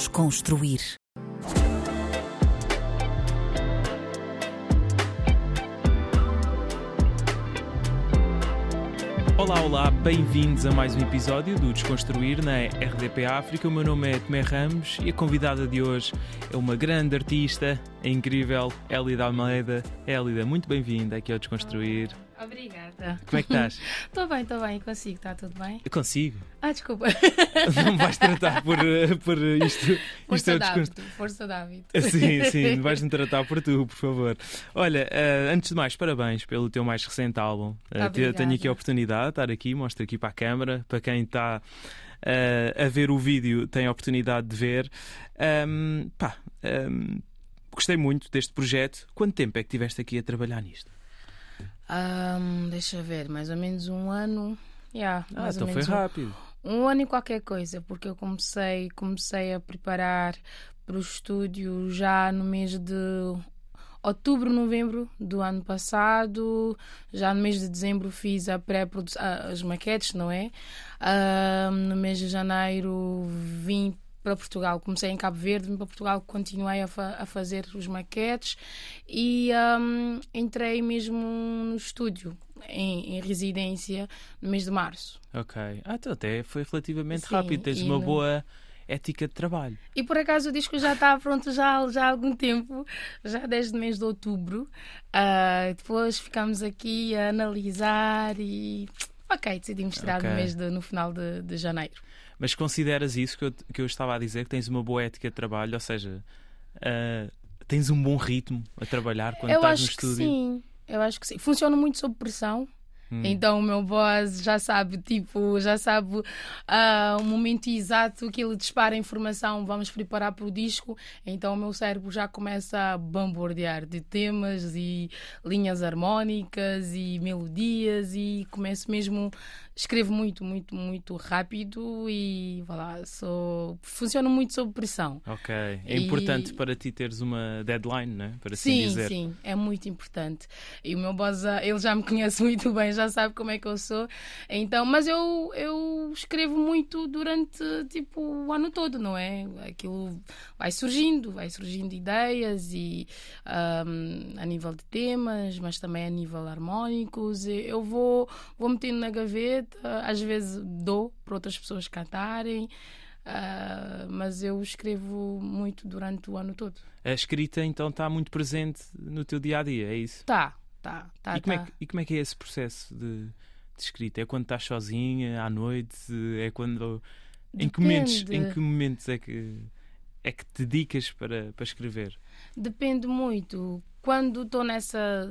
Desconstruir. Olá, olá, bem-vindos a mais um episódio do Desconstruir na RDP África. O meu nome é Tomé Ramos e a convidada de hoje é uma grande artista, a incrível Elida Almeida. Elida, muito bem-vinda aqui ao Desconstruir. Obrigada. Como é que estás? Estou bem, estou bem, consigo, está tudo bem? Eu consigo. Ah, desculpa. Não me vais tratar por, eh, por isto. isto Força é o da desconstru- hábito, força da hábito. Sim, sim, vais-me tratar por tu, por favor. Olha, eh, antes de mais, parabéns pelo teu mais recente álbum. Eh, Obrigada. tenho aqui a oportunidade de estar aqui, mostro aqui para a câmara, para quem está eh, a ver o vídeo tem a oportunidade de ver. Ahm, pá, ahm, gostei muito deste projeto. Quanto tempo é que tiveste aqui a trabalhar nisto? Ahm, deixa eu ver, mais ou menos um ano. Yeah, Ah, mais então ou foi menos um- rápido. Um, ano e qualquer coisa, porque eu comecei, comecei a preparar para o estúdio já no mês de outubro, novembro do ano passado. Já no mês de dezembro fiz a pré as maquetes, não é? No mês de janeiro vim para Portugal. Comecei em Cabo Verde, vim para Portugal, continuei a, fa- a fazer os maquetes e ahm, entrei mesmo no estúdio, em, em residência, no mês de março. Ok. Ah, então até foi relativamente Sim, rápido. Tens uma no- boa ética de trabalho. E por acaso o disco já está pronto já, já há algum tempo, já desde o mês de outubro. Ah, depois ficamos aqui a analisar e. Ok, decidimos tirar Ok. no, mês de, no final de, de janeiro. Mas consideras isso que eu, que eu estava a dizer, que tens uma boa ética de trabalho, ou seja, ah, tens um bom ritmo a trabalhar quando eu estás acho no que estúdio? sim, eu acho que sim. Funciona muito sob pressão. Hum. Então o meu boss já sabe, tipo, já sabe ah, o momento exato que ele dispara a informação, vamos preparar para o disco. Então o meu cérebro já começa a bombardear de temas e linhas harmónicas e melodias e começo mesmo, escrevo muito, muito, muito rápido e vá lá, sou, funciona muito sob pressão. Ok. É E- importante para ti teres uma deadline, né? Para assim Sim, dizer. sim, é muito importante. E o meu boss, ah, ele já me conhece muito bem, já sabe como é que eu sou. Então, mas eu, eu escrevo muito durante tipo o ano todo, não é? Aquilo vai surgindo, vai surgindo ideias e ahm, a nível de temas, mas também a nível harmónicos. Eu vou, vou metendo na gaveta, às vezes dou para outras pessoas cantarem. ah, mas eu escrevo muito durante o ano todo. A escrita então está muito presente no teu dia a dia, é isso? Tá, tá, tá. e, como tá. É que, e como é que é esse processo de, de escrita? É quando estás sozinha, à noite? É quando. Em que, momentos, em que momentos é que, é que te dedicas para, para escrever? Depende muito. Quando estou nessa,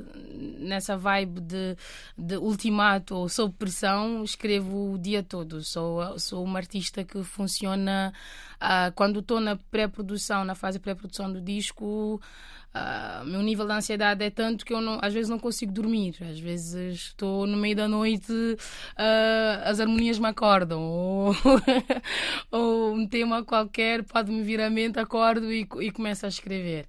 nessa vibe de, de ultimato ou sob pressão, escrevo o dia todo. Sou, sou uma artista que funciona. ah, quando estou na pré-produção, na fase pré-produção do disco, ah, meu nível de ansiedade é tanto que eu não, às vezes não consigo dormir. Às vezes estou no meio da noite, ah, as harmonias me acordam. Ou, ou um tema qualquer pode-me vir à mente, acordo e, e começo a escrever.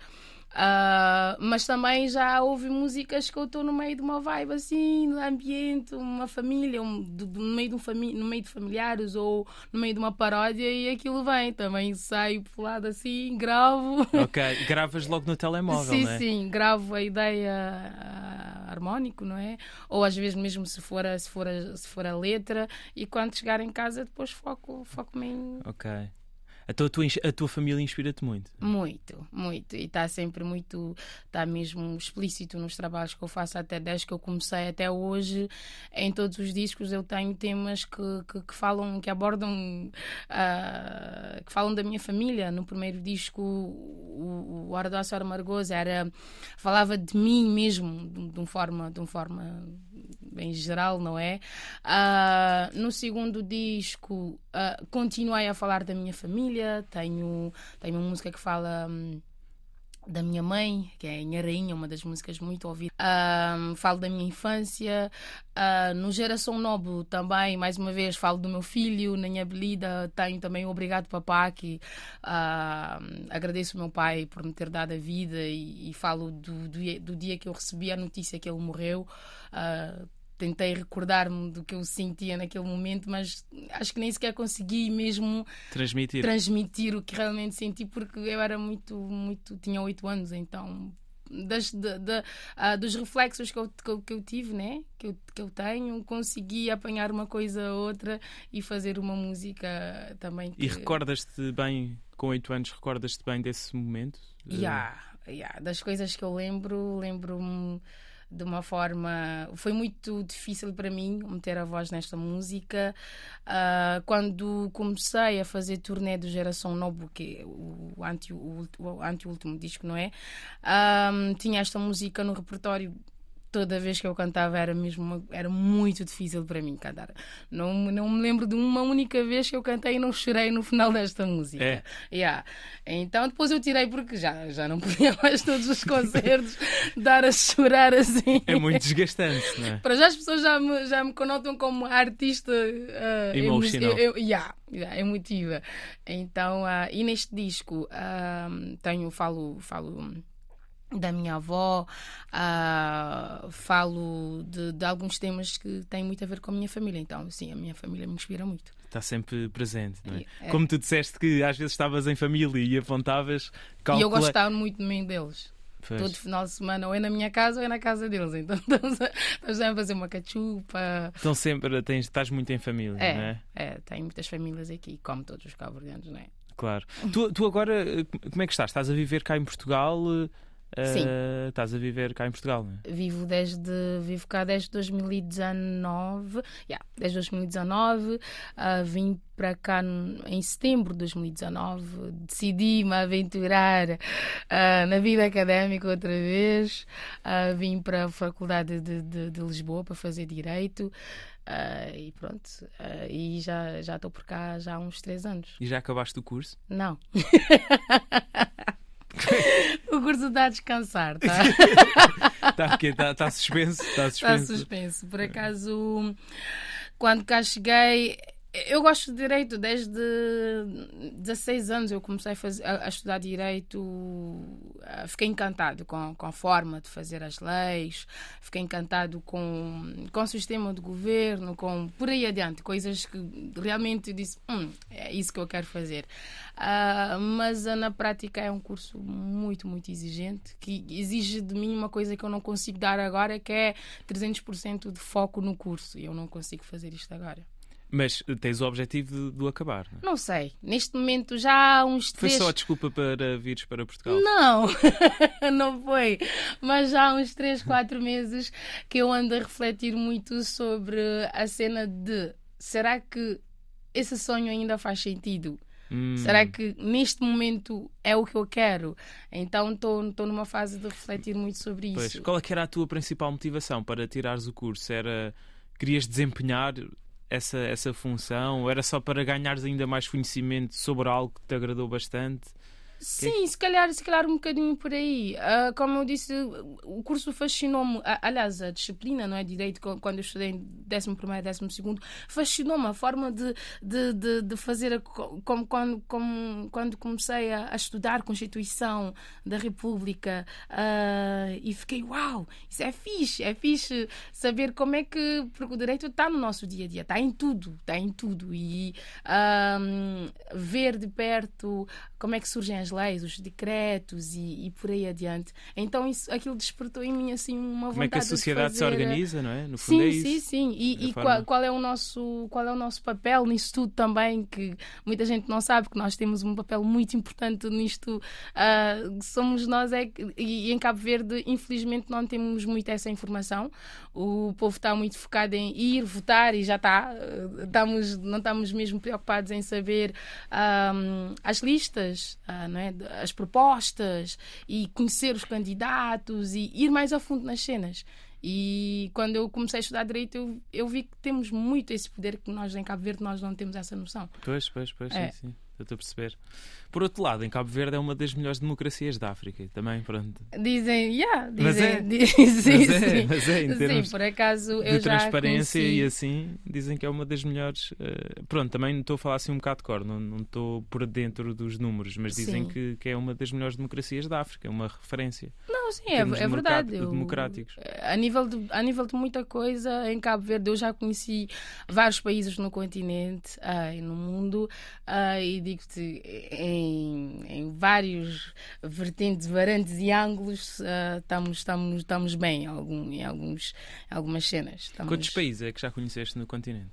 Ah, mas também já houve músicas que eu estou no meio de uma vibe assim, no ambiente, uma família, um, do- do- no, meio de um fami no meio de familiares ou no meio de uma paródia e aquilo vem. Também saio pro lado assim, gravo. Ok. Gravas logo no telemóvel, sim, não é? sim, gravo a ideia ah, harmónico, não é? Ou às vezes mesmo se for a, se for a, se for a letra e quando chegar em casa depois foco, foco-me em Ok. Então a tua, a tua família inspira-te muito. Muito, muito. E está sempre muito, está mesmo explícito nos trabalhos que eu faço até desde que eu comecei até hoje. Em todos os discos eu tenho temas que, que, que falam, que abordam, ah, que falam da minha família. No primeiro disco, o, o Ardócio Amargoso era, falava de mim mesmo, de, de, um forma, de uma forma bem geral, não é? Ah, no segundo disco, ah, continuei a falar da minha família. Tenho, tenho uma música que fala. hum, da minha mãe, que é Minha Rainha, uma das músicas muito ouvidas. Ahm, falo da minha infância. Ah, no Geração Nobre também, mais uma vez, falo do meu filho. Na minha belida tenho também o Obrigado Papá, que ah, agradeço ao meu pai por me ter dado a vida e, e falo do, do, do dia que eu recebi a notícia que ele morreu. Ah, tentei recordar-me do que eu sentia naquele momento, mas acho que nem sequer consegui mesmo transmitir, transmitir o que realmente senti, porque eu era muito, muito, tinha oito anos, então das, de, de, uh, dos reflexos que eu, que eu, que, eu, tive, né? que, eu, que eu tenho, consegui apanhar uma coisa ou outra e fazer uma música também. Que... E recordas-te bem, com oito anos, recordas-te bem desse momento? Yeah, yeah. Das coisas que eu lembro, lembro-me de uma forma. Foi muito difícil para mim meter a voz nesta música. Uh, quando comecei a fazer turnê do Geração Novo, que é o, anti, o, anti-último disco, não é? Uh, tinha esta música no repertório toda vez que eu cantava era mesmo uma, era muito difícil para mim cantar. Não, não me lembro de uma única vez que eu cantei e não chorei no final desta música. É. Yeah. Então depois eu tirei porque já, já não podia mais todos os concertos dar a chorar assim. É muito desgastante, não é? Para já as pessoas já me, já me conotam como artista uh, emocional. Eu, eu, yeah, yeah, emotiva. Então, uh, e neste disco uh, tenho, falo, falo da minha avó, uh, falo de, de, alguns temas que têm muito a ver com a minha família. Então, sim, a minha família me inspira muito. Está sempre presente, não é? é. Como tu disseste que às vezes estavas em família e apontavas. Calcula... E eu gostava muito também deles. Pois. Todo final de semana, ou é na minha casa ou é na casa deles. Então estamos a, estamos a fazer uma cachupa. Então sempre tens, estás muito em família, é, não é? É, tenho muitas famílias aqui, como todos os cabo não é? Claro. Tu, tu agora, como é que estás? Estás a viver cá em Portugal? Uh, estás a viver cá em Portugal, não é? Vivo, desde, vivo cá desde 2019. Yeah, desde 2019. Uh, vim para cá em setembro de 2019. Decidi-me aventurar uh, na vida académica outra vez. Uh, vim para a Faculdade de, de, de Lisboa para fazer Direito. Uh, e pronto, uh, e já já estou por cá já há uns três anos. E já acabaste o curso? Não. o curso está a descansar, tá? Está tá, tá suspenso? Está suspenso. Está suspenso. Por acaso, quando cá cheguei, eu gosto de direito desde 16 anos. Eu comecei a, fazer, a, estudar direito, fiquei encantado com, com a forma de fazer as leis, fiquei encantado com, com o sistema de governo, com por aí adiante, coisas que realmente disse: hum, é isso que eu quero fazer. Uh, mas na prática é um curso muito, muito exigente, que exige de mim uma coisa que eu não consigo dar agora, que é 300% de foco no curso. E eu não consigo fazer isto agora. Mas tens o objetivo de, de acabar? Não, é? não sei. Neste momento já há uns Foi três... só a desculpa para vires para Portugal? Não, não foi. Mas já há uns 3, 4 meses que eu ando a refletir muito sobre a cena de será que esse sonho ainda faz sentido? Hum. Será que neste momento é o que eu quero? Então estou numa fase de refletir muito sobre isso. Pois, qual é que era a tua principal motivação para tirares o curso? Era querias desempenhar essa, essa função? Ou era só para ganhares ainda mais conhecimento sobre algo que te agradou bastante? Sim, se calhar, se calhar um bocadinho por aí. Uh, como eu disse, o curso fascinou-me. Aliás, a disciplina, não é? Direito, quando eu estudei em 11 e 12, fascinou-me a forma de, de, de, de fazer. Como, quando, como, quando comecei a, a estudar Constituição da República uh, e fiquei, uau, isso é fixe, é fixe saber como é que. Porque o direito está no nosso dia a dia, está em tudo, está em tudo. E uh, ver de perto como é que surgem as leis, os decretos e, e, por aí adiante. Então isso, aquilo despertou em mim assim uma vontade Como é que a sociedade se organiza, não é? No fundo sim, é isso. Sim, sim, E, e qual, qual, é o nosso, qual é o nosso papel nisso tudo também, que muita gente não sabe que nós temos um papel muito importante nisto. Uh, somos nós é e, e em Cabo Verde, infelizmente, não temos muito essa informação. O povo está muito focado em ir votar e já está. Estamos, não estamos mesmo preocupados em saber um, as listas, uh, não é? As propostas e conhecer os candidatos e ir mais a fundo nas cenas. E quando eu comecei a estudar direito, eu, eu vi que temos muito esse poder que nós em Cabo Verde nós não temos essa noção. Pois, pois, pois, é. sim, sim. Estou a perceber. Por outro lado, em Cabo Verde é uma das melhores democracias da África, também, pronto. Dizem, yeah, dizem, mas é, dizem, mas é, mas é, em termos sim, por acaso de transparência conheci... e assim, dizem que é uma das melhores. Uh, pronto, também estou a falar assim um bocado de cor, não, não estou por dentro dos números, mas dizem que, que é uma das melhores democracias da África, é uma referência. Não, Não, sim, é, é verdade. Eu, democráticos. A nível, de, a nível de muita coisa, em Cabo Verde, eu já conheci vários países no continente uh, e no mundo, uh, e digo-te, em, em vários vertentes, varantes e ângulos, uh, estamos, estamos, estamos bem em, algum, em, alguns, em algumas cenas. Estamos... Quantos países é que já conheceste no continente?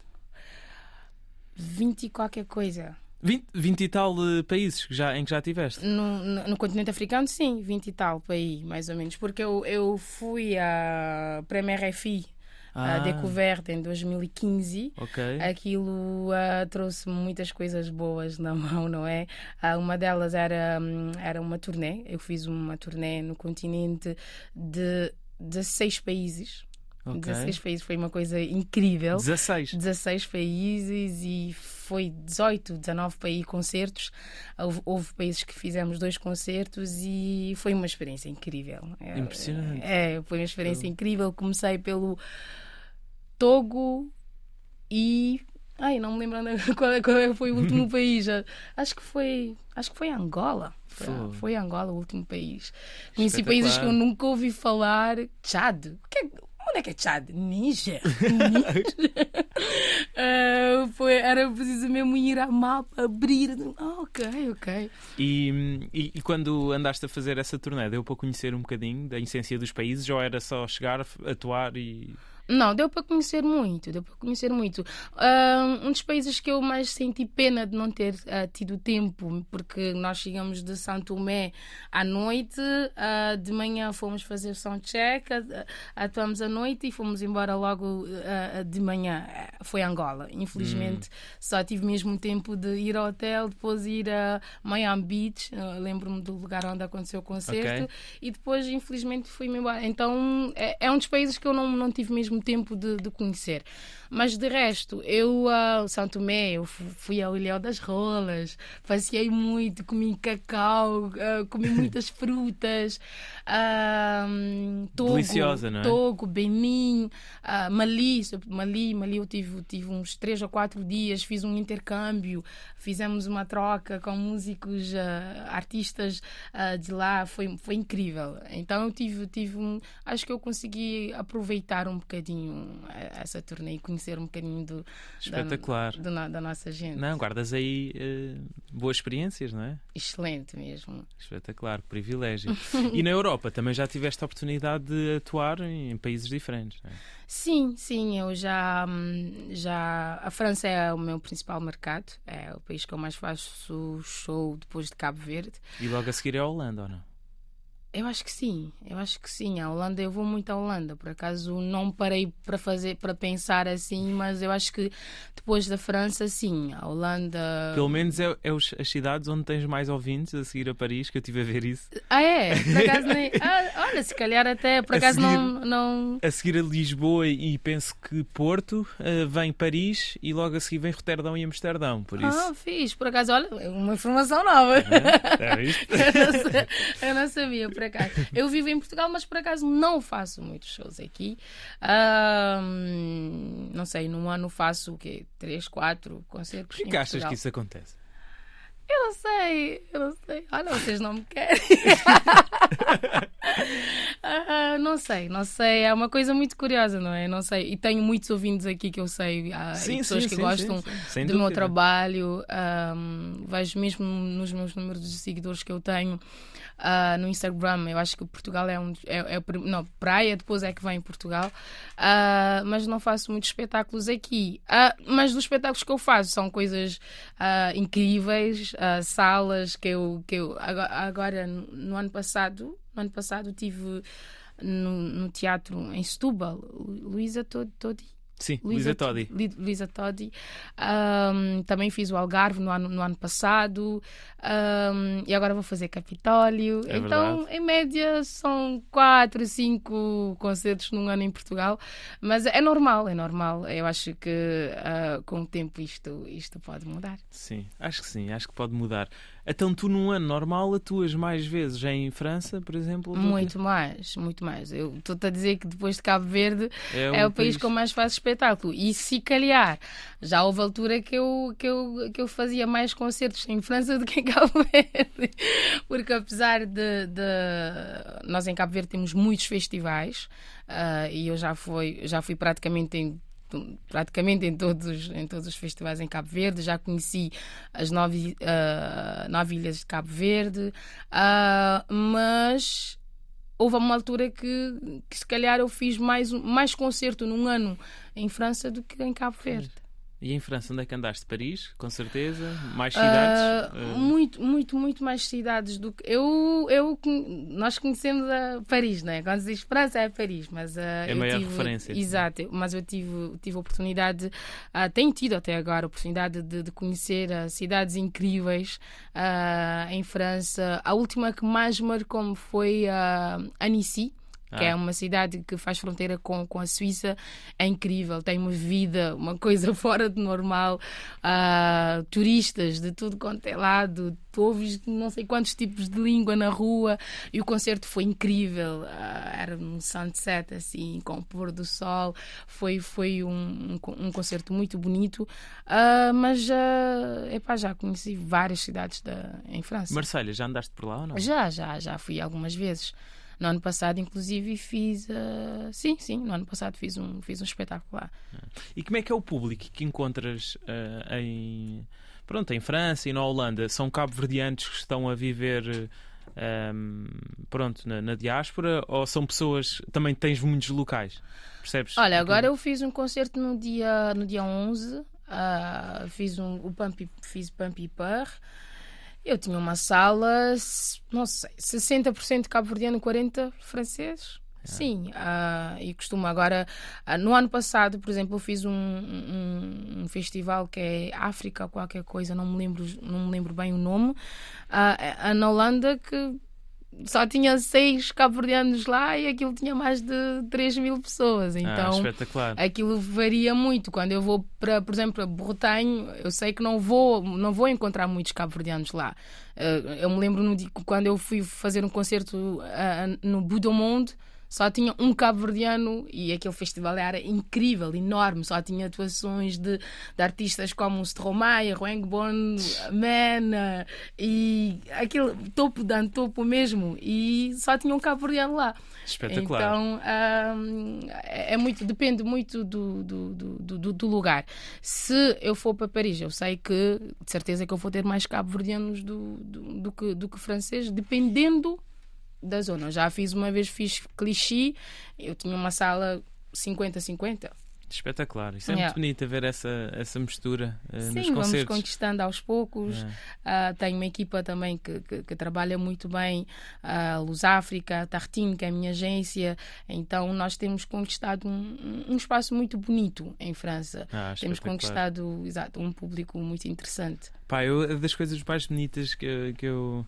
20 e qualquer coisa. 20, 20 e tal uh, países que já, em que já estiveste? No, no, no, continente africano, sim, 20 e tal países, mais ou menos. Porque eu, eu fui à Premier RFI, ah. a Découverte, em 2015. Okay. Aquilo uh, trouxe muitas coisas boas na mão, não é? Uh, uma delas era, um, era uma turnê. Eu fiz uma turnê no continente de 16 países. Okay. 16 países foi uma coisa incrível. 16? 16 países e foi 18, 19 para ir concertos. Houve, houve, países que fizemos dois concertos e foi uma experiência incrível. É, Impressionante. É, foi uma experiência incrível. Comecei pelo Togo e Ai, não me lembro qual, é, qual é foi o último país. Acho que foi. Acho que foi Angola. Foi, foi Angola o último país. Conheci países que eu nunca ouvi falar. Chad. O que é, Onde é que é Chad? Níger. Níger. uh, foi, era preciso mesmo ir ao mapa, abrir. Oh, ok, ok. E, e, e, quando andaste a fazer essa turnê, deu para conhecer um bocadinho da essência dos países ou era só chegar, atuar e. Não, deu para conhecer muito, deu para conhecer muito. um dos países que eu mais senti pena de não ter uh, tido tempo, porque nós chegamos de Santo Tomé à noite, uh, de manhã fomos fazer soundcheck, uh, atuamos à noite e fomos embora logo de manhã. Foi Angola. Infelizmente, hum. só tive mesmo tempo de ir ao hotel, depois ir a Miami Beach, lembro-me do lugar onde aconteceu o concerto, okay. e depois, infelizmente, fui-me embora. Então, é, é um dos países que eu não, não tive mesmo tempo de, de conhecer. Mas de resto, eu a uh, São Tomé, eu fui ao Ilhéu das Rolas, passeei muito, comi cacau, uh, comi muitas frutas, uh, togo, Deliciosa, não é? Togo, Benin, uh, Mali, Mali, Mali eu tive, tive uns três ou quatro dias, fiz um intercâmbio, fizemos uma troca com músicos, uh, artistas de lá, foi, foi incrível. Então eu tive, tive um, acho que eu consegui aproveitar um bocadinho essa turnê e conhecer um bocadinho do, Espetacular. Da, do, da nossa gente. Não, guardas aí uh, boas experiências, não é? Excelente mesmo. Espetacular, privilégio. e na Europa também já tiveste a oportunidade de atuar em países diferentes, não é? Sim, sim, eu já, hum, já. A França é o meu principal mercado, é o país que eu mais faço show depois de Cabo Verde. E logo a seguir é a Holanda, ou não? Eu acho que sim, eu acho que sim. A Holanda, eu vou muito à Holanda. Por acaso não parei para fazer, para pensar assim, mas eu acho que depois da França, sim. A Holanda. Pelo menos é, é os, as cidades onde tens mais ouvintes a seguir a Paris, que eu estive a ver isso. Ah, é? Por acaso nem. Ah, olha, se calhar até, por acaso seguir, não, não. A seguir a Lisboa e penso que Porto, uh, vem Paris e logo a seguir vem Roterdão e Amsterdão. Por isso. Ah, fiz. Por acaso, olha, uma informação nova. É, é isto? eu não sabia por acaso. Eu vivo em Portugal, mas por acaso não faço muitos shows aqui. Um, não sei, num ano faço o quê? Três, quatro concertos. Por que achas que isso acontece? Eu não sei, eu não sei. Olha, vocês não me querem. uh, não sei, não sei. É uma coisa muito curiosa, não é? Não sei. E tenho muitos ouvintes aqui que eu sei. Há sim, pessoas sim, que sim, gostam do meu trabalho. Um, vejo mesmo nos meus números de seguidores que eu tenho uh, no Instagram. Eu acho que Portugal é um. É, é, não, praia depois é que vem em Portugal. Uh, mas não faço muitos espetáculos aqui. Mas os espetáculos que eu faço são coisas incríveis, salas que eu, que eu. Agora, no ano passado, no ano passado tive. No, no teatro em Setúbal, Luísa Todi, Sim, Luísa Todi. Luísa Todi. Um, também fiz o Algarve no ano, no ano passado um, e agora vou fazer Capitólio. É então, verdade. em média, são quatro, cinco concertos num ano em Portugal. Mas é normal, é normal. Eu acho que uh, com o tempo isto, isto pode mudar. Sim, acho que sim, acho que pode mudar. Então, tu num ano normal atuas mais vezes em França, por exemplo? Muito mais, muito mais. Eu estou-te a dizer que depois de Cabo Verde é, um é o país, país com mais faço espetáculo. E se calhar, já houve altura que eu, que eu, que eu fazia mais concertos em França do que em Cabo Verde. Porque apesar de, de nós em Cabo Verde temos muitos festivais uh, e eu já fui, já fui praticamente em praticamente em todos, em todos os festivais em Cabo Verde. Já conheci as nove, uh, nove ilhas de Cabo Verde, uh, mas houve uma altura que, que se calhar eu fiz mais, mais concerto num ano em França do que em Cabo Verde. E em França, onde é que andaste? Paris, com certeza? Mais cidades? Uh, uh... Muito, muito, muito mais cidades do que. Eu, eu, nós conhecemos a Paris, não é? Quando se diz França é Paris, mas. Uh, é a maior tive, referência. Exato, mas eu tive, tive a oportunidade, uh, tenho tido até agora a oportunidade de, de conhecer cidades incríveis em França. A última que mais marcou-me foi uh, Annecy que é ah. uma cidade que faz fronteira com, com a Suíça, é incrível, tem uma vida, uma coisa fora de normal, uh, turistas de tudo quanto é lado, tu ouves não sei quantos tipos de língua na rua e o concerto foi incrível, uh, era um sunset assim, com o pôr do sol, foi, foi um, um, um concerto muito bonito, uh, mas uh, epá, já conheci várias cidades da, em França. Marselha, já andaste por lá ou não? Já, já, já fui algumas vezes. No ano passado, inclusive, fiz. Uh, sim, sim, no ano passado fiz um, fiz um espetáculo lá. E como é que é o público que encontras uh, em. Pronto, em França e na Holanda? São cabo-verdianos que estão a viver. Um, pronto, na, na, diáspora ou são pessoas também tens muitos locais percebes? Olha, agora eu fiz um concerto no dia no dia 11 uh, ah, fiz um o Pump, fiz Pump e Par eu tinha uma sala, não sei, 60% cabo-verdiano, 40% francês. É. Sim, uh, e costumo agora. Uh, no ano passado, por exemplo, eu fiz um, um, um, festival que é África, qualquer coisa, não me lembro, não me lembro bem o nome, uh, na Holanda, que só tinha seis cabo-verdianos lá e aquilo tinha mais de 3 mil pessoas. Ah, então, ah, espetacular. aquilo varia muito. Quando eu vou para, por exemplo, Bretagne, eu sei que não vou, não vou encontrar muitos cabo-verdianos lá. Eh, eu me lembro no, quando eu fui fazer um concerto eh, no Budomonde só tinha um cabo-verdiano e aquele festival era incrível, enorme. Só tinha atuações de, de artistas como Stromae, Ruengbon, Mena e aquele topo da topo mesmo. E só tinha um cabo-verdiano lá. Espetacular. Então um, é muito, depende muito do, do, do, do, do lugar. Se eu for para Paris, eu sei que de certeza que eu vou ter mais cabo-verdianos do, do, do, que, do que francês, dependendo da zona. Já fiz uma vez, fiz clichê, eu tinha uma sala 50-50. Espetacular, isso é yeah. muito bonito ver essa, essa mistura uh, Sim, nos concertos. vamos conquistando aos poucos. Yeah. Uh, tenho uma equipa também que, que, que trabalha muito bem, uh, Luz África, Tartine, que é a minha agência. Então nós temos conquistado um, um espaço muito bonito em França. Ah, temos conquistado exato, um público muito interessante. Pá, eu, das coisas mais bonitas que, que eu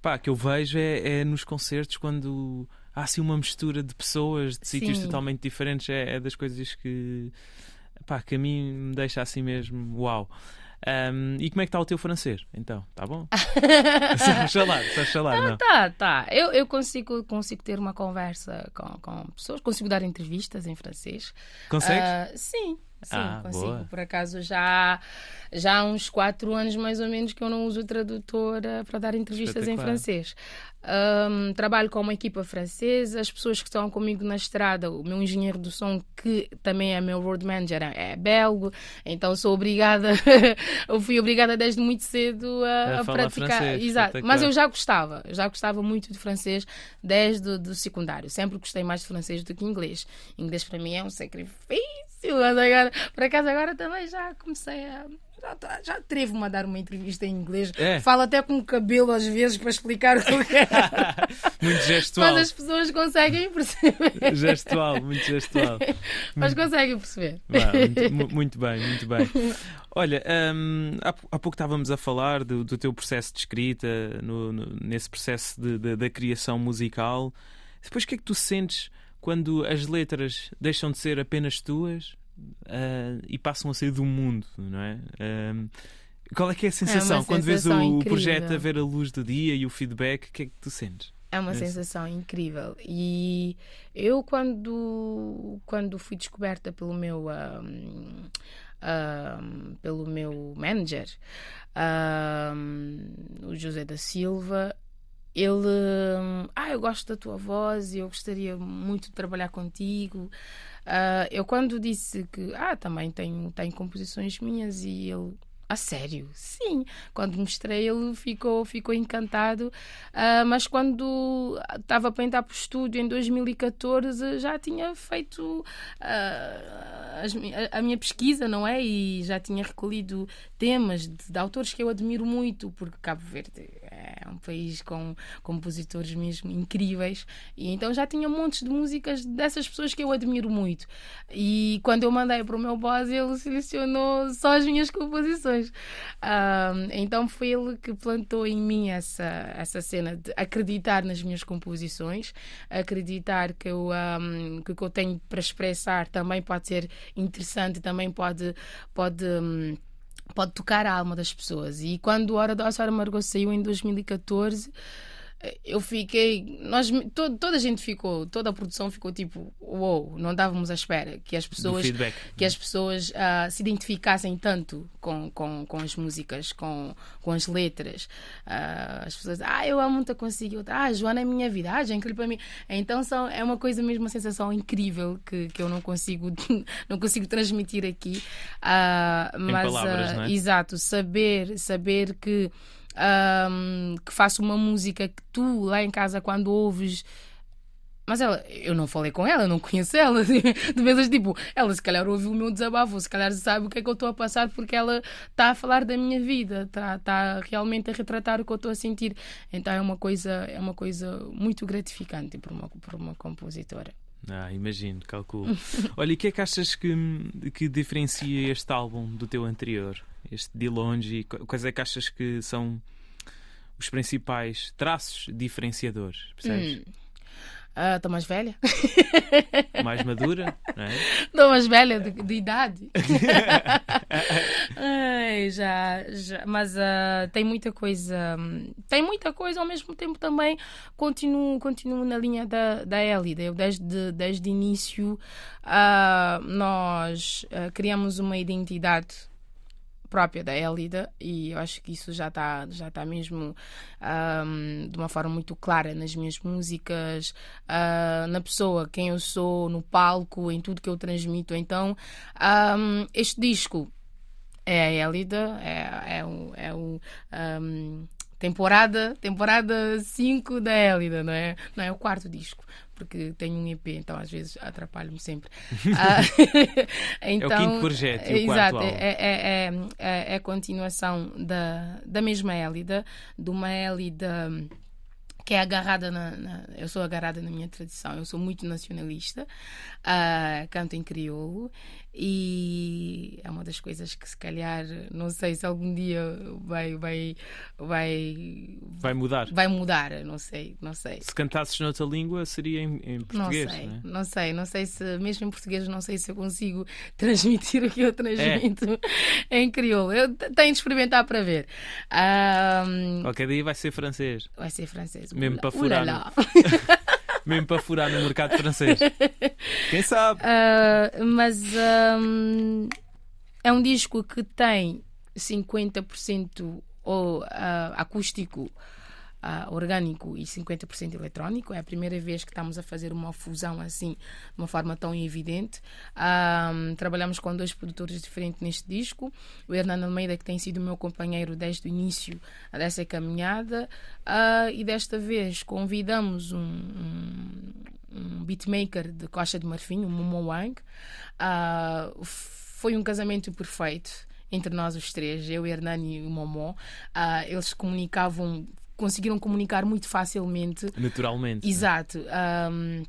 pá, que eu vejo é, é, nos concertos quando há assim uma mistura de pessoas de sítios totalmente diferentes. É, é, das coisas que, pá, que a mim me deixa assim mesmo uau. Um, e como é que está o teu francês? Então, está bom? sabes falar, sabes falar, ah, não? Tá, tá. Eu, eu consigo, consigo ter uma conversa com, com pessoas, consigo dar entrevistas em francês. Consegues? Uh, sim, Sim, ah, consigo. Boa. Por acaso já, já há uns quatro anos mais ou menos que eu não uso tradutora para dar entrevistas em francês. Um, trabalho com uma equipa francesa, as pessoas que estão comigo na estrada, o meu engenheiro do som, que também é meu road manager, é belga, então sou obrigada, eu fui obrigada desde muito cedo a, a, a praticar. Francês, Exato, mas eu já gostava, já gostava muito de francês desde o secundário, sempre gostei mais de francês do que inglês. Inglês para mim é um sacrifício, mas agora, por acaso agora também já comecei a já, tá, já atrevo-me a dar uma entrevista em inglês. É. Falo até com o cabelo às vezes para explicar o que é. muito gestual. Mas as pessoas conseguem perceber. Gestual, muito gestual. Mas conseguem perceber. muito, muito, bem, muito bem. Olha, hum, há, há, pouco estávamos a falar do, do teu processo de escrita, no, no, nesse processo de, de, da criação musical. Depois, o que é que tu sentes quando as letras deixam de ser apenas tuas uh, e passam a sair do mundo, não é? Uh, qual é que é a sensação, é quando vês o incrível. projeto a ver a luz do dia e o feedback? O que é que tu sentes? É uma sensação incrível. E eu, quando, quando fui descoberta pelo meu. Um, um, pelo meu manager, um, o José da Silva, ele. Ah, eu gosto da tua voz e eu gostaria muito de trabalhar contigo. Uh, eu, quando disse que. Ah, também tenho, tenho composições minhas e ele a sério? Sim. Quando mostrei, ele ficou, ficou encantado. Uh, mas quando estava para entrar para o estúdio em 2014, já tinha feito uh, as, a, a, minha pesquisa, não é? E já tinha recolhido temas de, de, autores que eu admiro muito, porque Cabo Verde é um país com compositores mesmo incríveis. E então já tinha montes de músicas dessas pessoas que eu admiro muito. E quando eu mandei para o meu boss, ele selecionou só as minhas composições. Então foi ele que plantou em mim essa, essa cena de acreditar nas minhas composições, acreditar que, eu, um, que o que eu tenho para expressar também pode ser interessante, também pode. pode um, pode tocar a alma das pessoas. E quando Hora da Margot saiu em 2014, eu fiquei. Nós, todo, toda a gente ficou, toda a produção ficou tipo, uou, wow, não dávamos à espera que as pessoas, que as pessoas uh, se identificassem tanto com, com, com as músicas, com, com as letras. Uh, as pessoas, ah, eu amo muito consigo, ah, Joana é minha vida, ah, já é incrível para mim. Então são, é uma coisa mesmo, uma sensação incrível que, que eu não consigo, não consigo transmitir aqui. Uh, mas, palavras, é? exato, saber, saber que um, que faça uma música que tu lá em casa quando ouves mas ela, eu não falei com ela, não conheço ela. De vezes, tipo, ela se calhar ouviu o meu desabafo, se calhar sabe o que é que eu estou a passar porque ela está a falar da minha vida, está tá realmente a retratar o que eu estou a sentir. Então é uma coisa, é uma coisa muito gratificante para uma, para uma compositora. Ah, imagino, calculo. Olha, e o que é que achas que, que diferencia este álbum do teu anterior? Este de longe? Quais é que achas que são os principais traços diferenciadores? Percebes? Hum. Estou uh, mais velha. mais madura, não é? Estou mais velha de, de idade. Ai, já, já, mas uh, tem muita coisa. Tem muita coisa, ao mesmo tempo também continuo, continuo na linha da, da Elida. Eu, desde, desde início, uh, nós criamos uma identidade própria da Elida e eu acho que isso já está já tá mesmo um, de uma forma muito clara nas minhas músicas, uh, na pessoa, quem eu sou, no palco, em tudo que eu transmito. Então, um, este disco é a Elida, é, é o. É o um, temporada temporada 5 da Elida, não é? Não é o quarto disco, porque tenho um EP, então às vezes atrapalho-me sempre. ah, então, é o quinto então, projeto. E o exato, é, é, é, é, a continuação da, da mesma Élida, de uma Élida que é agarrada na, na, Eu sou agarrada na minha tradição, eu sou muito nacionalista, uh, canto em crioulo e é uma das coisas que se calhar não sei se algum dia vai vai vai vai mudar. Vai mudar não sei não sei. Se cantasses noutra língua seria em, em português não sei né? não sei não sei se mesmo em português não sei se eu consigo transmitir o que eu transmito é. em crioulo. Eu tenho de experimentar para ver. Um, qualquer dia vai ser francês. Vai ser francês. Mesmo para furar mesmo para furar no mercado francês. Quem sabe? Uh, mas um, é um disco que tem 50% ou, uh, acústico uh, orgânico e 50% eletrónico. É a primeira vez que estamos a fazer uma fusão assim, de uma forma tão evidente. Trabalhamos com dois produtores diferentes neste disco. O Hernando Almeida, que tem sido meu companheiro desde o início dessa caminhada. Uh, e desta vez convidamos um, um, um beatmaker de Costa de Marfim, o Momo Wang. Uh, foi um casamento perfeito entre nós os três, eu, Hernani e o Momó. Uh, eles comunicavam conseguiram comunicar muito facilmente. Naturalmente. É? Exato. Um,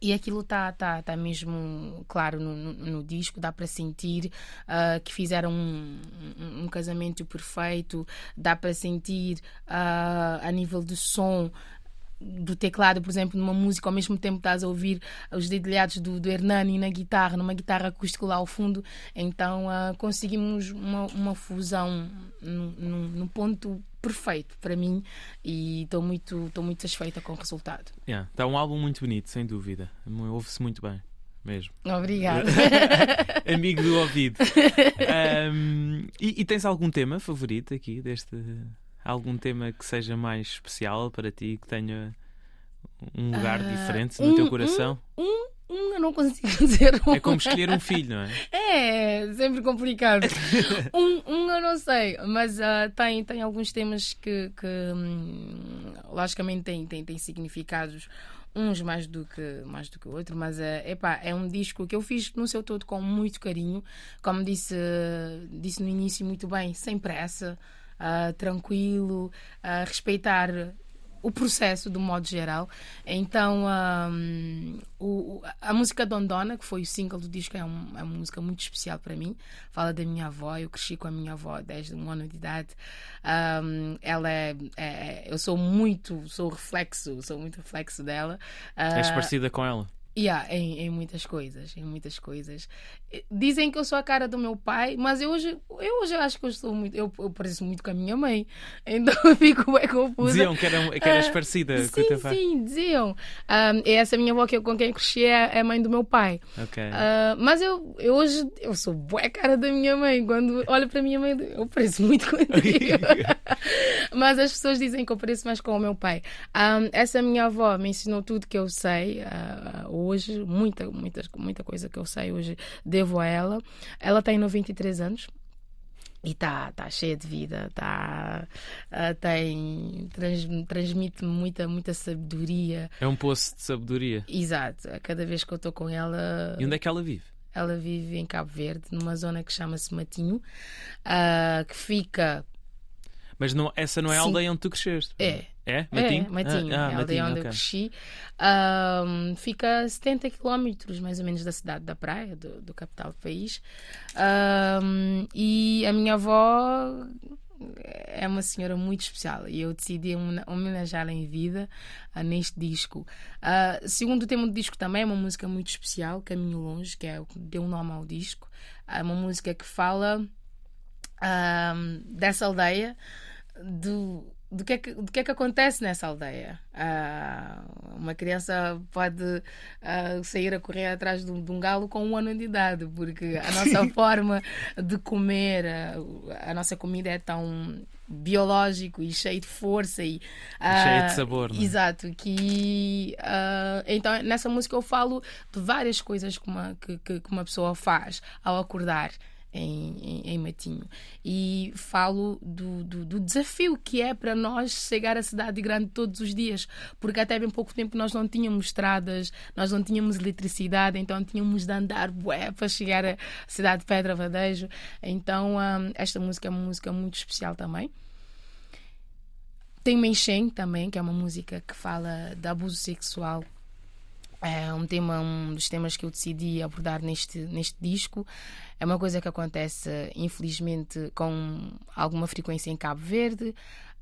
e aquilo está tá, tá mesmo claro no, no, no disco, dá para sentir uh, que fizeram um, um, um, casamento perfeito, dá para sentir uh, a nível de som do teclado, por exemplo, numa música, ao mesmo tempo estás a ouvir os dedilhados do, do Hernani na guitarra, numa guitarra acústica lá ao fundo, então uh, conseguimos uma, uma fusão no, no, no ponto perfeito para mim e estou muito, estou muito satisfeita com o resultado. Yeah, está um álbum muito bonito, sem dúvida. Ouve-se muito bem. Mesmo. Obrigada. Amigo do ouvido. Um, e, e, tens algum tema favorito aqui deste? Algum tema que seja mais especial para ti, que tenha um lugar uh, diferente no um, teu coração? Um, um, eu não consigo dizer um. É como escolher um filho, não é? É, sempre complicado. um, um eu não sei, mas uh, tem, tem alguns temas que, que hum, logicamente têm, têm, têm significados uns mais do que mais do que o outro, mas é, epá, é um disco que eu fiz no seu todo com muito carinho, como disse disse no início muito bem, sem pressa, uh, tranquilo, uh, respeitar o processo do modo geral. Então, um, o, a música Dondona, que foi o single do disco, é, um, é, uma música muito especial para mim. Fala da minha avó, eu cresci com a minha avó desde um ano de idade. Um, ela é, é, Eu sou muito, sou reflexo, sou muito reflexo dela. Uh, És parecida com ela? Yeah, em, em muitas coisas, em muitas coisas. Dizem que eu sou a cara do meu pai, mas eu hoje, eu hoje acho que eu sou muito, eu, eu pareço muito com a minha mãe. Então eu fico bem confusa. Diziam que, era, que eras uh, parecida sim, com o teu pai. Sim, diziam. Um, essa minha avó que eu, com quem cresci é, é a mãe do meu pai. Okay. Uh, mas eu, eu hoje eu sou boa cara da minha mãe. Quando olho para a minha mãe, eu pareço muito com mas as pessoas dizem que eu pareço mais com o meu pai. Um, essa minha avó me ensinou tudo que eu sei. Uh, hoje, muita, muita, muita coisa que eu sei hoje devo a ela. Ela tem 93 anos. E está tá cheia de vida, tá, uh, tem, trans, transmite muita, muita sabedoria. É um poço de sabedoria. Exato. Cada vez que eu estou com ela. E onde é que ela vive? Ela vive em Cabo Verde, numa zona que chama-se Matinho, uh, que fica mas não, essa não é a Sim. aldeia onde tu cresceste? É. É? Matinho? É, Matinho. Ah, ah, é a aldeia Matinho, onde okay. eu cresci. Um, fica a 70 km mais ou menos da cidade da praia, do, do capital do país. Um, e a minha avó é uma senhora muito especial e eu decidi homenageá-la em vida uh, neste disco. Uh, segundo tema do disco também é uma música muito especial, Caminho Longe, que é o que deu o nome ao disco. É uma música que fala dessa aldeia do, do, que é que, do que é que acontece nessa aldeia. Uh, uma criança pode uh, sair a correr atrás de um, de um, galo com um ano de idade, porque a nossa forma de comer, a, a, nossa comida é tão biológico e cheio de força e uh, cheio de sabor né? exato que então nessa música eu falo de várias coisas que uma, que, que uma pessoa faz ao acordar em, em, em Matinho. E falo do, do, do, desafio que é para nós chegar à cidade grande todos os dias, porque até bem pouco tempo nós não tínhamos estradas, nós não tínhamos eletricidade, então tínhamos de andar bué para chegar à cidade de Pedra Vadejo. Então, um, esta música é uma música muito especial também. Tem Menchen também, que é uma música que fala de abuso sexual é um tema, um dos temas que eu decidi abordar neste, neste disco. É uma coisa que acontece, infelizmente, com alguma frequência em Cabo Verde.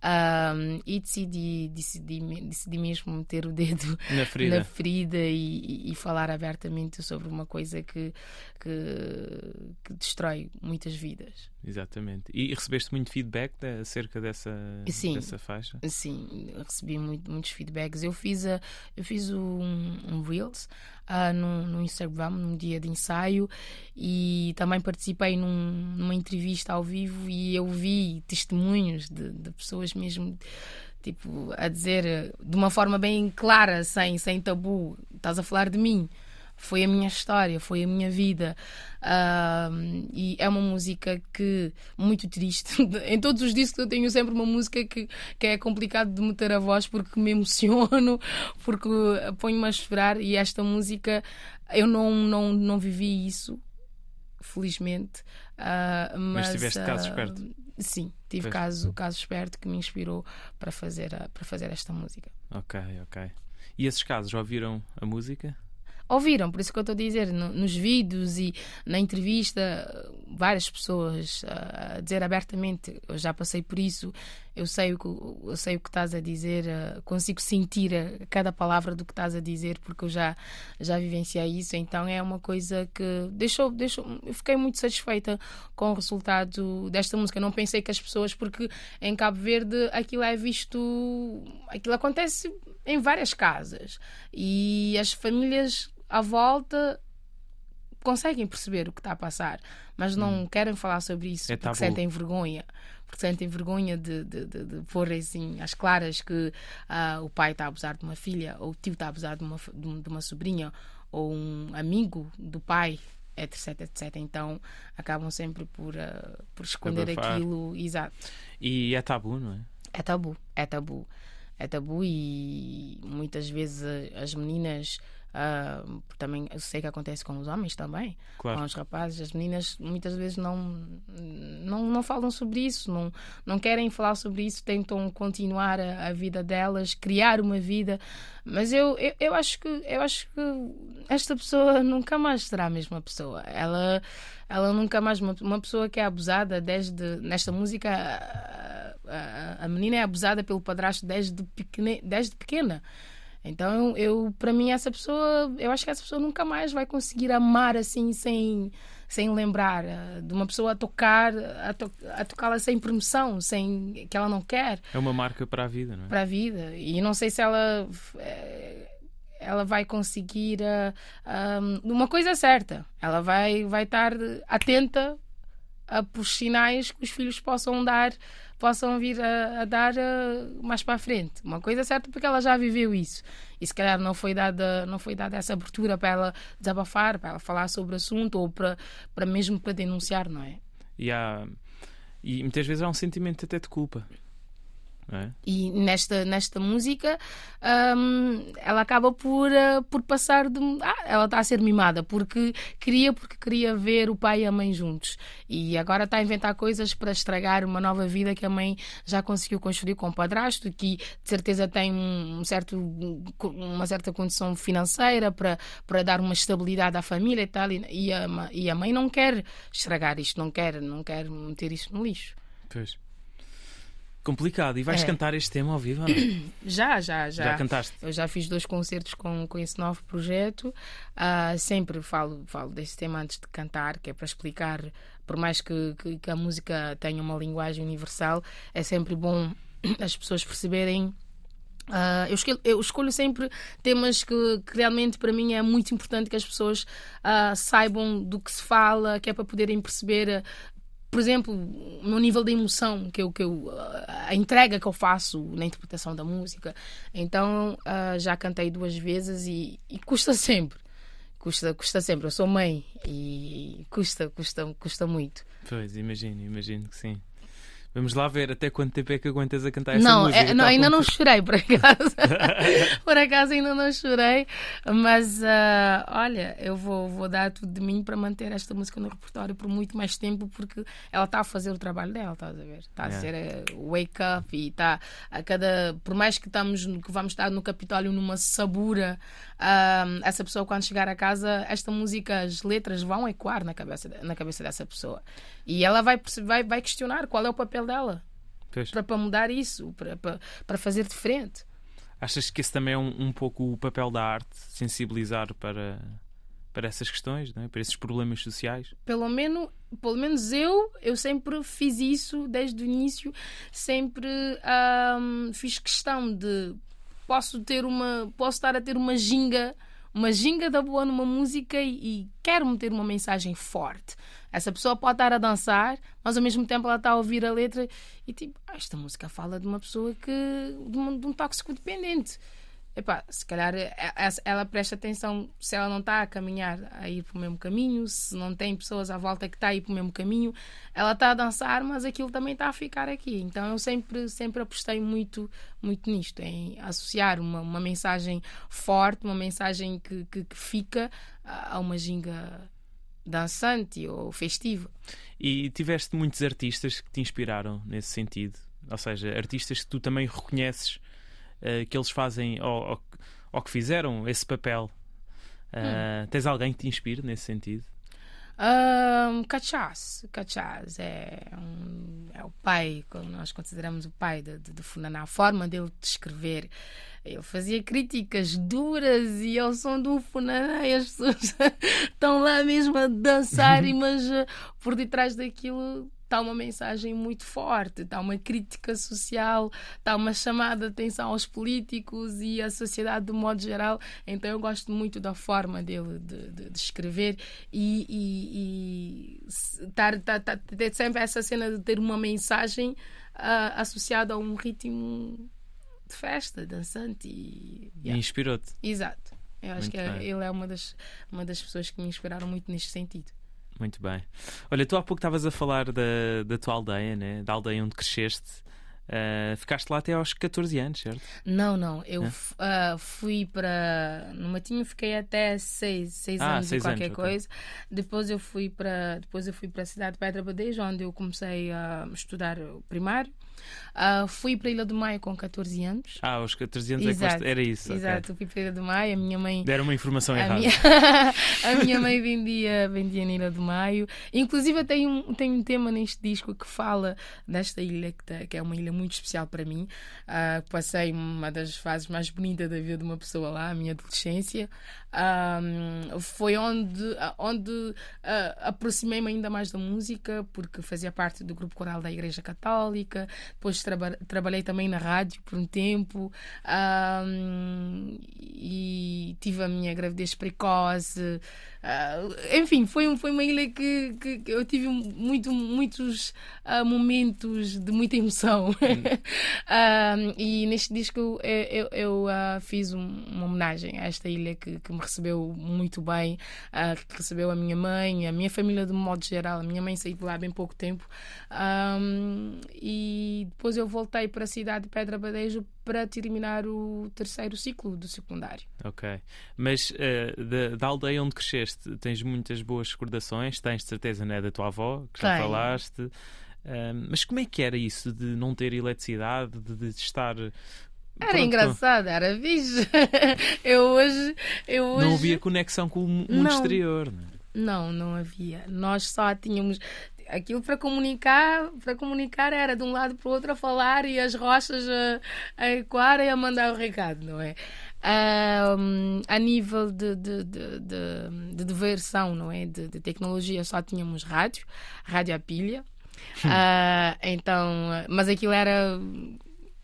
Um, e decidi, decidi, decidi mesmo meter o dedo na ferida, na ferida e, e, falar abertamente sobre uma coisa que, que, que, destrói muitas vidas. Exatamente. E recebeste muito feedback acerca dessa, sim, dessa faixa? Sim, recebi muito, muitos feedbacks. Eu fiz, a, eu fiz um, um Reels uh, no, no, Instagram, num dia de ensaio, e também participei num, numa entrevista ao vivo e eu vi testemunhos de, de pessoas mesmo tipo a dizer de uma forma bem clara, sem, sem tabu, estás a falar de mim foi a minha história, foi a minha vida. Uh, e é uma música que, muito triste. em todos os discos eu tenho sempre uma música que, que é complicado de meter a voz porque me emociono, porque ponho-me a chorar. E esta música, eu não, não, não vivi isso, felizmente. Uh, mas, mas tiveste uh, casos perto? Sim, tive caso, caso esperto que me inspirou para fazer, para fazer esta música. Ok, ok. E esses casos já ouviram a música? Ouviram. Por isso que eu estou a dizer, no, nos vídeos e na entrevista, várias pessoas uh, a dizer abertamente: eu já passei por isso, eu sei o que, eu sei o que estás a dizer, uh, consigo sentir a, cada palavra do que estás a dizer, porque eu já, já vivenciei isso. Então é uma coisa que deixou, deixou. Eu fiquei muito satisfeita com o resultado desta música. Não pensei que as pessoas, porque em Cabo Verde aquilo é visto. aquilo acontece em várias casas e as famílias à volta conseguem perceber o que está a passar, mas não hum. querem falar sobre isso é porque sentem vergonha. Porque sentem vergonha de, de, de, de pôr assim às claras que uh, o pai está a abusar de uma filha, ou o tio está a abusar de uma, de uma sobrinha, ou um amigo do pai, etc, etc. Então acabam sempre por, uh, por esconder Abafar. aquilo. Exato. E é tabu, não é? É tabu, é tabu. É tabu e muitas vezes as meninas Uh, também eu sei que acontece com os homens também, claro. com os rapazes, as meninas muitas vezes não, não, não falam sobre isso, não, não querem falar sobre isso, tentam continuar a, a vida delas, criar uma vida. Mas eu, eu, eu, acho que eu acho que esta pessoa nunca mais será a mesma pessoa. Ela, ela nunca mais uma, uma pessoa que é abusada desde nesta música a, a, a menina é abusada pelo padrasto desde, pequena, desde pequena. Então, eu, para mim, essa pessoa, eu acho que essa pessoa nunca mais vai conseguir amar assim sem, sem lembrar eh, de uma pessoa a tocar, a, to, a tocá-la sem permissão, sem que ela não quer. É uma marca para a vida, não é? Para a vida. E não sei se ela eh, ela vai conseguir uh, eh, um, uma coisa certa. Ela vai vai estar atenta por sinais que os filhos possam dar possam vir a, a dar uh, mais para a frente. Uma coisa certa porque ela já viveu isso. E se calhar não foi dada, não foi dada essa abertura para ela desabafar, para ela falar sobre o assunto ou para, para mesmo para denunciar, não é? E, há, e muitas vezes há um sentimento até de culpa. É? E nesta, nesta música um, ela acaba por, uh, por passar de. Ah, ela está a ser mimada porque queria, porque queria ver o pai e a mãe juntos. E agora está a inventar coisas para estragar uma nova vida que a mãe já conseguiu construir com o padrasto, que de certeza tem um certo, uma certa condição financeira para, para dar uma estabilidade à família e tal. E a, e a mãe não quer estragar isto, não quer, não quer meter isto no lixo. Pois. Complicado. E vais é. cantar este tema ao vivo? Já, já, já. Já cantaste? Eu já fiz dois concertos com, com esse novo projeto. Uh, sempre falo, falo desse tema antes de cantar, que é para explicar, por mais que, que, que a música tenha uma linguagem universal, é sempre bom as pessoas perceberem Uh, eu, escolho, eu, escolho, sempre temas que, que, realmente para mim é muito importante que as pessoas uh, saibam do que se fala, que é para poderem perceber por exemplo, o meu nível de emoção, que eu, que eu, a entrega que eu faço na interpretação da música. Então, uh, já cantei duas vezes e, e, custa sempre. Custa, custa sempre. Eu sou mãe e custa, custa, custa muito. Pois, imagino, imagino que sim. Vamos lá ver até quanto tempo é que aguentas a cantar essa não, música. É, não, ainda não chorei, por acaso. por acaso ainda não chorei. Mas uh, olha, eu vou, vou dar tudo de mim para manter esta música no repertório por muito mais tempo, porque ela está a fazer o trabalho dela, estás a ver? Está a ser uh, wake up e está a cada. Por mais que, estamos, que vamos estar no Capitólio numa sabura, uh, essa pessoa, quando chegar a casa, esta música, as letras vão ecoar na cabeça, na cabeça dessa pessoa. E ela vai, vai, vai questionar qual é o papel dela para, mudar isso, para, para, para fazer diferente. Achas que esse também é um, um pouco o papel da arte, sensibilizar para, para essas questões, é? para esses problemas sociais? Pelo menos, pelo menos eu, eu sempre fiz isso desde o início, sempre hum, fiz questão de posso ter uma, posso estar a ter uma ginga, uma ginga da boa numa música e, e quero meter uma mensagem forte. Essa pessoa pode estar a dançar, mas ao mesmo tempo ela está a ouvir a letra e tipo, ah, esta música fala de uma pessoa que. de um, de um tóxico dependente. Epá, se calhar é, ela presta atenção se ela não está a caminhar a ir para o mesmo caminho, se não tem pessoas à volta que está a ir para o mesmo caminho, ela está a dançar, mas aquilo também está a ficar aqui. Então eu sempre, sempre apostei muito, muito nisto, em associar uma, uma mensagem forte, uma mensagem que, que, que fica a uma ginga dançante ou festiva. E tiveste muitos artistas que te inspiraram nesse sentido? Ou seja, artistas que tu também reconheces uh, que eles fazem ou, ou, ou, que fizeram esse papel Uh, hum. Tens alguém que te inspire nesse sentido? Um, Cachaz, Cachaz é, um, é o pai, como nós consideramos o pai de Funaná, a forma dele de escrever. Ele fazia críticas duras e ao som do Funaná as pessoas estão lá mesmo a dançar, mas uh, por detrás daquilo está uma mensagem muito forte, está uma crítica social, está uma chamada de atenção aos políticos e à sociedade do modo geral. Então eu gosto muito da forma dele de, de, de escrever e, e, e tar, tar, tar, ter sempre essa cena de ter uma mensagem uh, associada a um ritmo de festa, dançante e. Yeah. Inspirou-te. Exato. Eu acho muito que é, ele é uma das, uma das pessoas que me inspiraram muito neste sentido. Muito bem. Olha, tu há pouco estavas a falar da, da tua aldeia, né? da aldeia onde cresceste. Uh, ficaste lá até aos 14 anos, certo? Não, não. Eu uh, fui para. No Matinho fiquei até 6, 6 ah, anos seis e qualquer anos, coisa. Okay. Depois eu fui para depois eu fui para a cidade de Pedra Badeja, onde eu comecei a estudar o primário. Uh, fui para a Ilha do Maio com 14 anos. Ah, aos 14 anos exato, é que era isso. Exato, okay. fui para a Ilha do Maio. A minha mãe. Deram uma informação errada. Minha... a minha mãe vendia, vendia na Ilha do Maio. Inclusive, tem um, tem um tema neste disco que fala desta ilha, que, tá, que é uma ilha muito especial para mim. Uh, passei uma das fases mais bonitas da vida de uma pessoa lá, a minha adolescência. Um, foi onde, onde uh, aproximei-me ainda mais da música, porque fazia parte do grupo coral da Igreja Católica. Depois traba trabalhei também na rádio por um tempo um, e tive a minha gravidez precoce. Uh, enfim, foi, foi uma ilha que, que, que eu tive muito, muitos uh, momentos de muita emoção. uh, e neste disco eu, eu, eu fiz um, uma homenagem a esta ilha que, que me recebeu muito bem, que recebeu a minha mãe, a minha família de modo geral. A minha mãe saiu de lá há bem pouco tempo. Um, e depois eu voltei para a cidade de Pedra Badejo para terminar o terceiro ciclo do secundário. Ok. Mas uh, da, da, aldeia onde cresceste, tens muitas boas recordações? Tens de certeza, né, da tua avó, que já falaste. Uh, mas como é que era isso de não ter eletricidade, de, de estar era Pronto. engraçado, era vixe. eu hoje, eu hoje. Não havia conexão com o mundo não, exterior. Não, é? não, não havia. Nós só tínhamos aquilo para comunicar, para comunicar era de um lado para o outro a falar e as rochas a, a ecoar e a mandar o recado, não é? Um, a nível de, de, de, de, diversão, não é? De, de, tecnologia, só tínhamos rádio, rádio a pilha. Uh, então, mas aquilo era.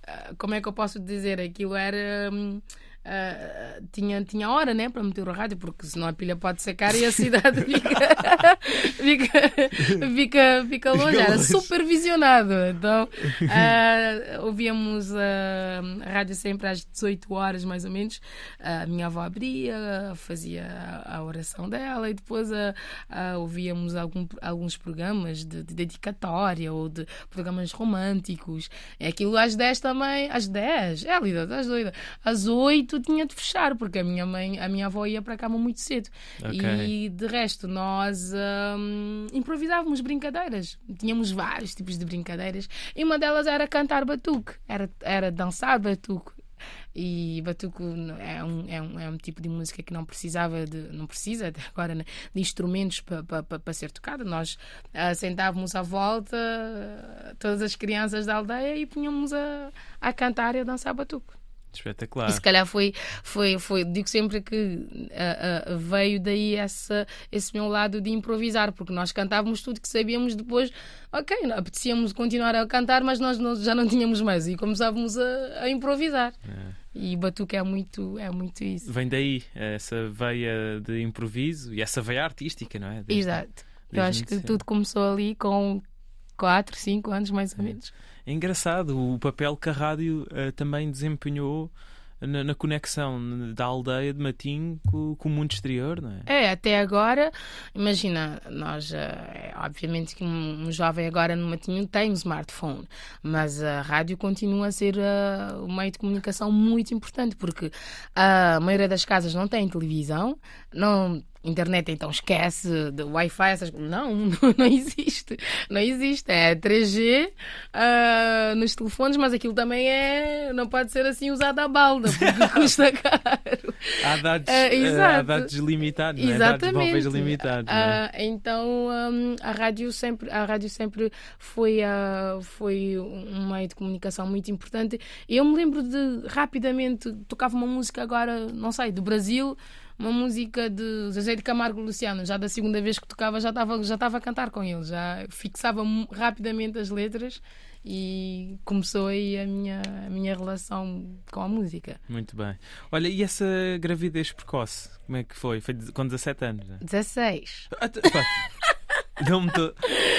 Ah, como é que eu posso dizer? Aquilo era. Um, Uh, tinha, tinha hora né, para meter o rádio, porque senão a pilha pode secar e a cidade fica, fica, fica, fica longe. Era supervisionado. Então uh, ouvíamos uh, a rádio sempre às 18 horas, mais ou menos. A minha avó abria, fazia a oração dela e depois ouvíamos algum, alguns programas de, de, dedicatória ou de programas românticos. É aquilo às 10 também, às 10, é, Lida, às doida. Às 8 tinha de fechar, porque a minha mãe, a minha avó ia para a cama muito cedo. Okay. E de resto, nós hum, improvisávamos brincadeiras. Tínhamos vários tipos de brincadeiras. E uma delas era cantar batuque, era, era dançar batuque. E batuque é um, é, um, é um tipo de música que não precisava de, não precisa até agora né, de instrumentos para pa, pa, pa ser tocada. Nós uh, sentávamos à volta, todas as crianças da aldeia, e punhamos a, a cantar e a dançar batuque. Espetacular. E se calhar foi, foi, foi digo sempre que uh, uh, veio daí essa, esse meu lado de improvisar, porque nós cantávamos tudo que sabíamos depois, ok, apetecíamos continuar a cantar, mas nós não, já não tínhamos mais e começávamos a, a improvisar. É. E Batuque é muito, é muito isso. Vem daí, essa veia de improviso e essa veia artística, não é? Desde, Exato. Desde Eu acho que tudo começou ali com 4, 5 anos mais ou é. menos. É engraçado o papel que a rádio uh, também desempenhou na, na, conexão da aldeia de Matim com, com, o mundo exterior, não é? É, até agora, imagina, nós, é, obviamente que um, um, jovem agora no Matinho tem um smartphone, mas a rádio continua a ser uh, um meio de comunicação muito importante, porque a maioria das casas não tem televisão, não Internet, então esquece de Wi-Fi, essas Não, não existe. Não existe. É 3G uh, ah, nos telefones, mas aquilo também é. Não pode ser assim usado à balda, porque custa caro. há dados, uh, há dados limitados, não é? dados limitados. Uh, então um, a rádio sempre, a rádio sempre foi, uh, foi um meio de comunicação muito importante. Eu me lembro de rapidamente tocava uma música agora, não sei, do Brasil uma música de Zezé de Camargo Luciano. Já da segunda vez que tocava já estava já estava a cantar com ele, já fixava rapidamente as letras e começou aí a minha, a minha relação com a música. Muito bem. Olha, e essa gravidez precoce, como é que foi? Foi com 17 anos? Né? 16. Ah, não me tô...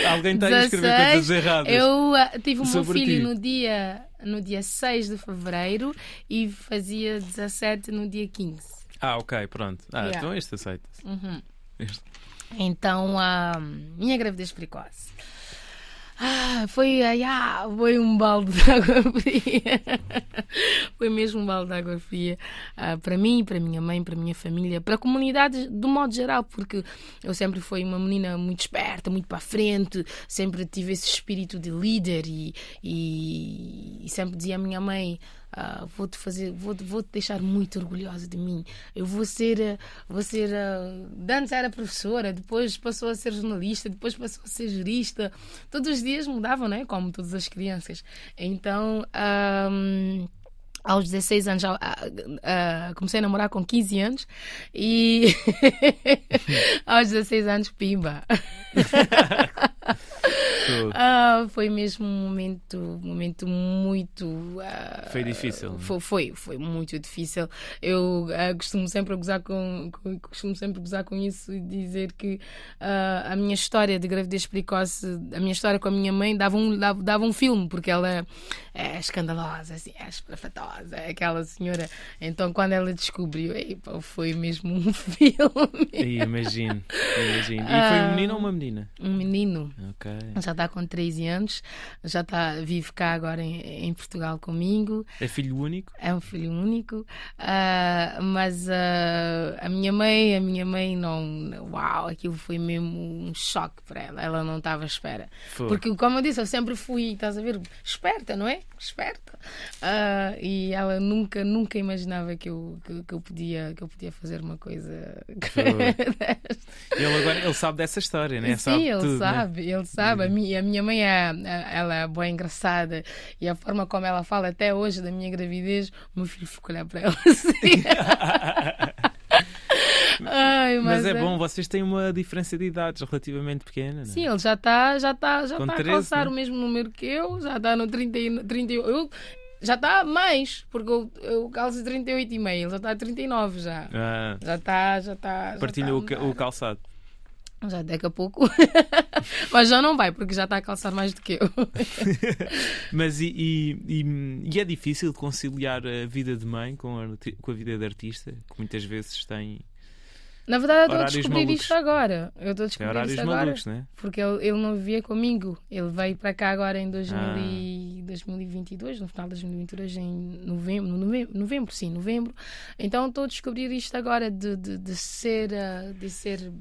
Alguém está a escrever coisas erradas. Eu uh, tive o meu filho no dia, no dia 6 de fevereiro e fazia 17 no dia 15. Ah, ok, pronto. Ah, yeah. então este aceita-se. Uhum. Então, a minha gravidez precoce. Ah, foi, ah, foi um balde de água fria. foi mesmo um balde de água fria ah, para mim, para minha mãe, para minha família, para a comunidade do modo geral, porque eu sempre fui uma menina muito esperta, muito para a frente, sempre tive esse espírito de líder e, e, e sempre dizia à minha mãe. Uh, vou-te fazer, vou-te vou -te deixar muito orgulhosa de mim. Eu vou ser, uh, vou ser, uh, antes era professora, depois passou a ser jornalista, depois passou a ser jurista. Todos os dias mudavam, né? Como todas as crianças. Então, um, aos 16 anos já, uh, uh, comecei a namorar com 15 anos e aos 16 anos pimba Uh, foi mesmo um momento, um momento muito. Uh, foi difícil. Foi, foi, foi, muito difícil. Eu uh, costumo sempre gozar com, com, costumo sempre gozar com isso e dizer que a minha história de gravidez precoce, a minha história com a minha mãe dava um, dava, dava um filme, porque ela é escandalosa, assim, é esprafatosa, é aquela senhora. Então quando ela descobriu, epa, foi mesmo um filme. imagino, imagino. E foi um menino ou uma menina? Um menino. Ok. Já está com 13 anos, já está, vive cá agora em, em Portugal comigo. É filho único? É um filho único. Uh, mas uh, a minha mãe, a minha mãe não. Uau, aquilo foi mesmo um choque para ela. Ela não estava à espera. Foi. Porque, como eu disse, eu sempre fui, estás a ver, esperta, não é? Esperta. Uh, e ela nunca, nunca imaginava que eu, que, que, eu, podia, que eu podia fazer uma coisa. ele agora ele sabe dessa história, né? Sim, sabe ele tudo, sabe, né? Ele sabe. A minha, a minha mãe é, ela é boa engraçada e a forma como ela fala até hoje da minha gravidez, o meu filho fica olhar para ela assim. Ai, mas, mas é, é, bom, vocês têm uma diferença de idades relativamente pequena. Não é? Sim, ele já está já tá, já tá a calçar né? o mesmo número que eu, já está no 30, 30 eu, já está mais, porque eu, eu calço 38,5, ele já está a 39 já. Ah. Já está, já está. Partilha tá o, o calçado. Já daqui a pouco. Mas já não vai, porque já está a calçar mais do que eu. Mas e, e, e, é difícil conciliar a vida de mãe com a, com a vida de artista, que muitas vezes tem na verdade, eu estou a descobrir malucos. isto agora. Eu estou a descobrir horários isto agora. Malucos, né? Porque ele, ele não vivia comigo. Ele veio para cá agora em 2000 ah. e 2022, no final de 2022, em novembro, novembro, novembro, sim, novembro. Então estou a descobrir isto agora de, de, de, ser, eh, de ser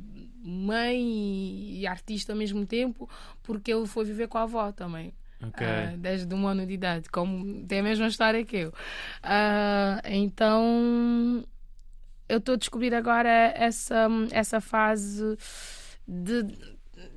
mãe e artista ao mesmo tempo, porque ele foi viver com a avó também. Okay. Uh, desde um ano de idade, como tem a mesma história que eu. Uh, então eu estou a descobrir agora essa, essa fase de,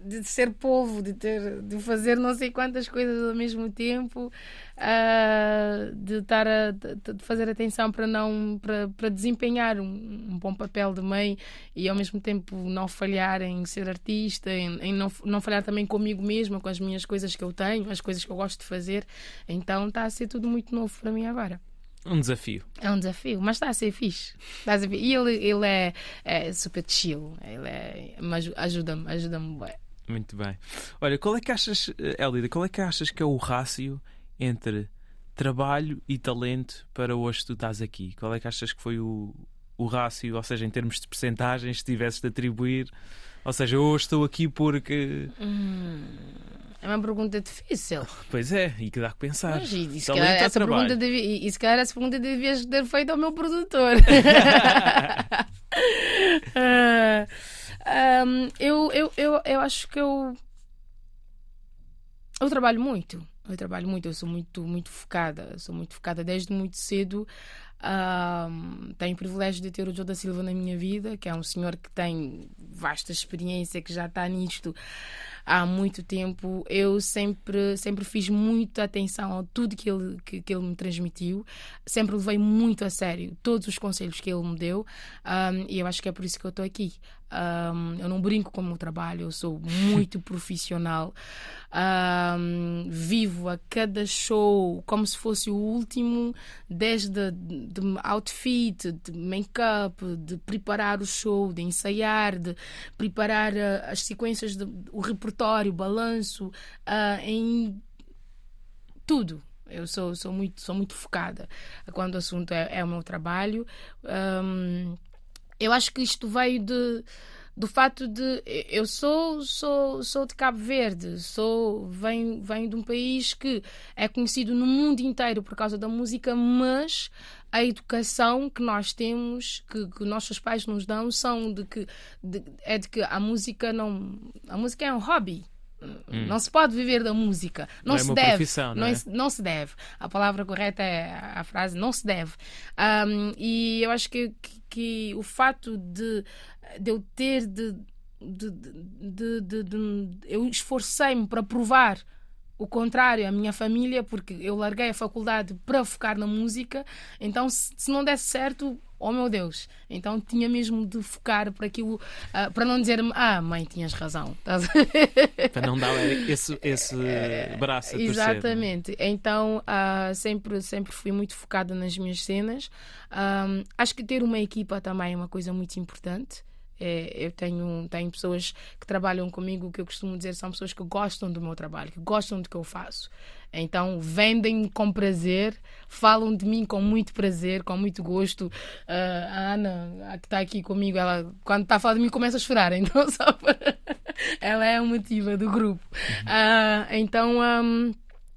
de ser povo, de, ter, de fazer não sei quantas coisas ao mesmo tempo, uh, de estar a de fazer atenção para não para, para desempenhar um, um, bom papel de mãe e ao mesmo tempo não falhar em ser artista, em, em, não, não falhar também comigo mesma, com as minhas coisas que eu tenho, as coisas que eu gosto de fazer. Então está a ser tudo muito novo para mim agora. Um desafio. É um desafio, mas está a ser fixe. Está a ser fixe. E ele, ele é, é super chill. Ele é, ajuda-me, ajuda-me bem. Muito bem. Olha, qual é que achas, Elida, qual é que achas que é o rácio entre trabalho e talento para hoje tu estás aqui? Qual é que achas que foi o, o rácio, ou seja, em termos de percentagens, se tivesses de atribuir? Ou seja, hoje estou aqui porque. Hum. É uma pergunta difícil. Pois é, e que dá que pensar. Mas, e, e, se calhar essa pergunta devia, e, se calhar essa pergunta devias ter feito ao meu produtor. uh, um, eu, eu, eu, eu acho que eu. Eu trabalho muito. Eu trabalho muito, eu sou muito, muito focada. Sou muito focada desde muito cedo. Uh, tenho o privilégio de ter o Joe da Silva na minha vida, que é um senhor que tem vasta experiência, que já está nisto há muito tempo. Eu sempre, sempre fiz muita atenção a tudo que ele, que, que ele me transmitiu, sempre levei muito a sério todos os conselhos que ele me deu um, e eu acho que é por isso que eu estou aqui. Um, eu não brinco com o meu trabalho, eu sou muito profissional. Um, vivo a cada show como se fosse o último, desde de outfit, de make-up, de preparar o show, de ensaiar, de preparar uh, as sequências, de, o repertório, o balanço, uh, em tudo. Eu sou, sou, muito, sou muito focada quando o assunto é, é o meu trabalho. Um, eu acho que isto veio de do fato de eu sou sou sou de Cabo Verde sou venho venho de um país que é conhecido no mundo inteiro por causa da música mas a educação que nós temos que, que nossos pais nos dão são de que de, é de que a música não a música é um hobby Hum. Não se pode viver da música. Não, não se é deve. Não, não, é? não, se deve. A palavra correta é a frase não se deve. Um, e eu acho que, que, que, o fato de, de eu ter de. de, de, de, de eu esforcei-me para provar o contrário à minha família, porque eu larguei a faculdade para focar na música. Então, se, se não desse certo, oh meu Deus, então tinha mesmo de focar para aquilo, uh, para não dizer-me, ah, mãe, tinhas razão. para não dar esse, esse braço a torcer. Exatamente. Então uh, sempre, sempre fui muito focada nas minhas cenas. Um, acho que ter uma equipa também é uma coisa muito importante. É, eu tenho, tenho pessoas que trabalham comigo que eu costumo dizer são pessoas que gostam do meu trabalho, que gostam do que eu faço. Então vendem-me com prazer, falam de mim com muito prazer, com muito gosto. Uh, a Ana, a que está aqui comigo, ela quando está a falar de mim começa a chorar, então só para... ela é a motiva do grupo. Uh, então. Um,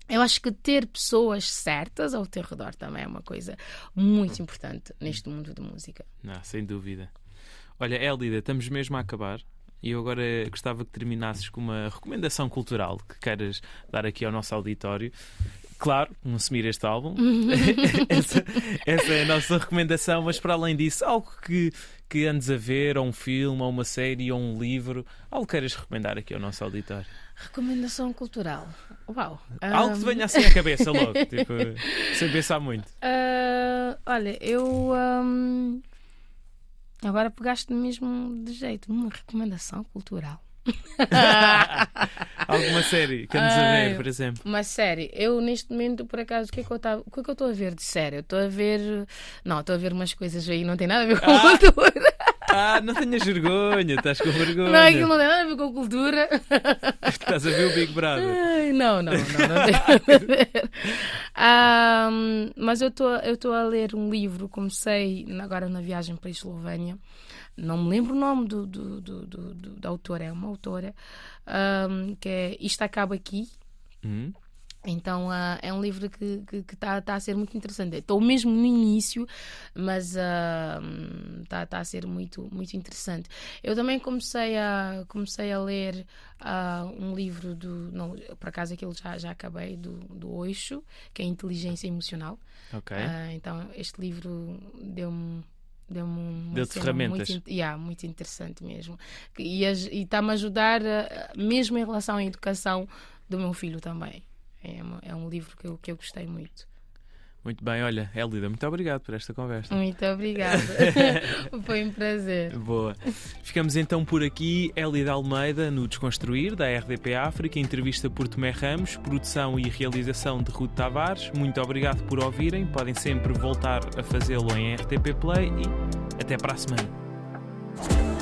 eu acho que ter pessoas certas ao teu redor também é uma coisa muito importante neste mundo de música. Não, sem dúvida. Olha, Elida, estamos mesmo a acabar. E eu agora gostava que terminasses com uma recomendação cultural que queiras dar aqui ao nosso auditório. Claro, consumir este álbum. essa, essa, é a nossa recomendação, mas para além disso, algo que, que andes a ver, ou um filme, ou uma série, ou um livro, algo que queiras recomendar aqui ao nosso auditório. Recomendação cultural. Uau! Algo que te venha assim à cabeça logo, tipo, sem pensar muito. Uh, olha, eu. Um Agora pegaste mesmo de jeito. Uma recomendação cultural. Alguma série que andes a ver, por exemplo? Uma série. Eu, neste momento, por acaso, o que é que eu o que é que eu estou a ver de série? Eu estou a ver. Não, estou a ver umas coisas aí, não tem nada a ver com ah. cultura. Ah, não tenhas vergonha, estás com vergonha. Não, aquilo não tem nada a ver com cultura. Estás a ver o Big Brother? Ai, não, não, não, não tem nada a ver. Um, mas eu estou a ler um livro, comecei agora na viagem para a Eslovénia. Não me lembro o nome do, do, do, do, da autora, é uma autora, um, que é Isto Acaba Aqui. Uhum. Então uh, é um livro que está que, que tá, tá a ser muito interessante. Estou mesmo no início, mas está uh, tá a ser muito, muito interessante. Eu também comecei a, comecei a ler uh, um livro do. Não, por acaso aquilo já, já acabei, do, do Oixo, que é Inteligência Emocional. Ok. então este livro deu-me deu-me uma deu ferramentas muito, yeah, muito interessante mesmo e está-me a ajudar mesmo em relação à educação do meu filho também é, uma, é um livro que eu, que eu gostei muito. Muito bem, olha, Elida, muito obrigado por esta conversa. Muito obrigada. Foi um prazer. Boa. Ficamos então por aqui. Elida Almeida no Desconstruir, da RDP África, entrevista por Tomé Ramos, produção e realização de Ruth Tavares. Muito obrigado por ouvirem. Podem sempre voltar a fazê-lo em RTP Play e até para a semana.